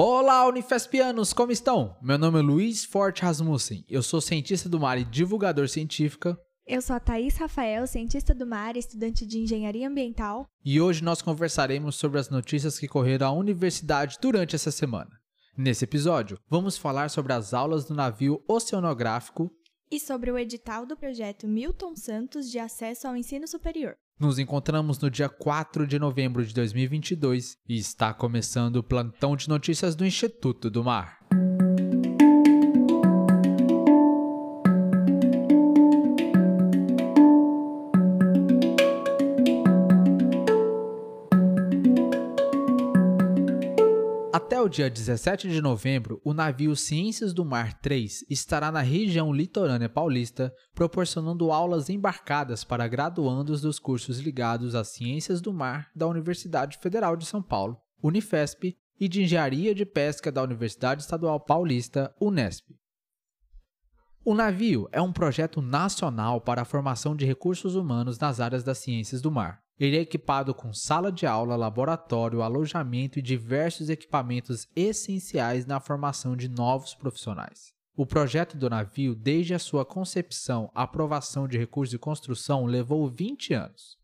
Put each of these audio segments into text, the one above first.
Olá, Unifespianos, como estão? Meu nome é Luiz Forte Rasmussen, eu sou cientista do mar e divulgador científica. Eu sou a Thaís Rafael, cientista do mar e estudante de engenharia ambiental. E hoje nós conversaremos sobre as notícias que correram à universidade durante essa semana. Nesse episódio, vamos falar sobre as aulas do navio oceanográfico e sobre o edital do projeto Milton Santos de acesso ao ensino superior. Nos encontramos no dia 4 de novembro de 2022 e está começando o plantão de notícias do Instituto do Mar. Até o dia 17 de novembro, o navio Ciências do Mar 3 estará na região litorânea paulista, proporcionando aulas embarcadas para graduandos dos cursos ligados às Ciências do Mar da Universidade Federal de São Paulo, Unifesp, e de Engenharia de Pesca da Universidade Estadual Paulista, Unesp. O navio é um projeto nacional para a formação de recursos humanos nas áreas das ciências do mar. Ele é equipado com sala de aula, laboratório, alojamento e diversos equipamentos essenciais na formação de novos profissionais. O projeto do navio, desde a sua concepção, aprovação de recursos de construção, levou 20 anos.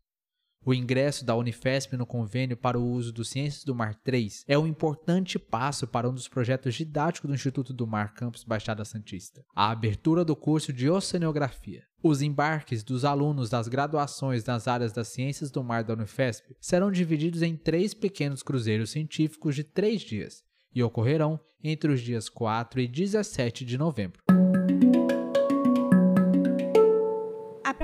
O ingresso da Unifesp no convênio para o uso do Ciências do Mar 3 é um importante passo para um dos projetos didáticos do Instituto do Mar Campus Baixada Santista, a abertura do curso de Oceanografia. Os embarques dos alunos das graduações nas áreas das Ciências do Mar da Unifesp serão divididos em três pequenos cruzeiros científicos de três dias e ocorrerão entre os dias 4 e 17 de novembro.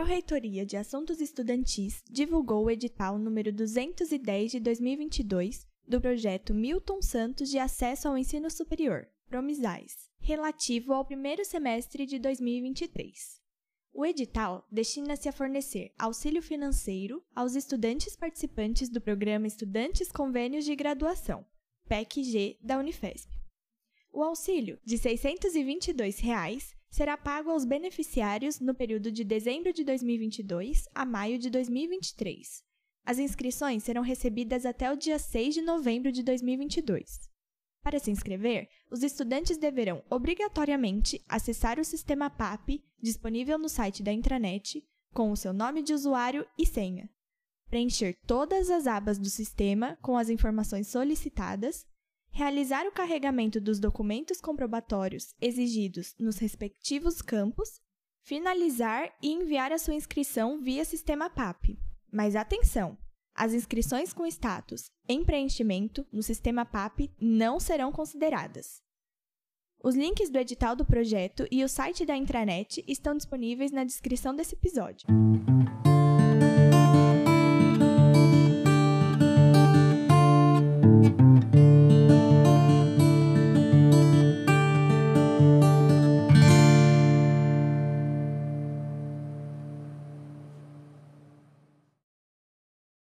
Pró-Reitoria de Assuntos Estudantis divulgou o edital número 210 de 2022 do projeto Milton Santos de Acesso ao Ensino Superior, Promisais, relativo ao primeiro semestre de 2023. O edital destina-se a fornecer auxílio financeiro aos estudantes participantes do programa Estudantes Convênios de Graduação, PEC-G, da Unifesp. O auxílio, de 622 reais, será pago aos beneficiários no período de dezembro de 2022 a maio de 2023. As inscrições serão recebidas até o dia 6 de novembro de 2022. Para se inscrever, os estudantes deverão obrigatoriamente acessar o sistema PAP disponível no site da intranet com o seu nome de usuário e senha, preencher todas as abas do sistema com as informações solicitadas realizar o carregamento dos documentos comprobatórios exigidos nos respectivos campos, finalizar e enviar a sua inscrição via sistema PAP. Mas atenção! As inscrições com status em preenchimento no sistema PAP não serão consideradas. Os links do edital do projeto e o site da intranet estão disponíveis na descrição desse episódio.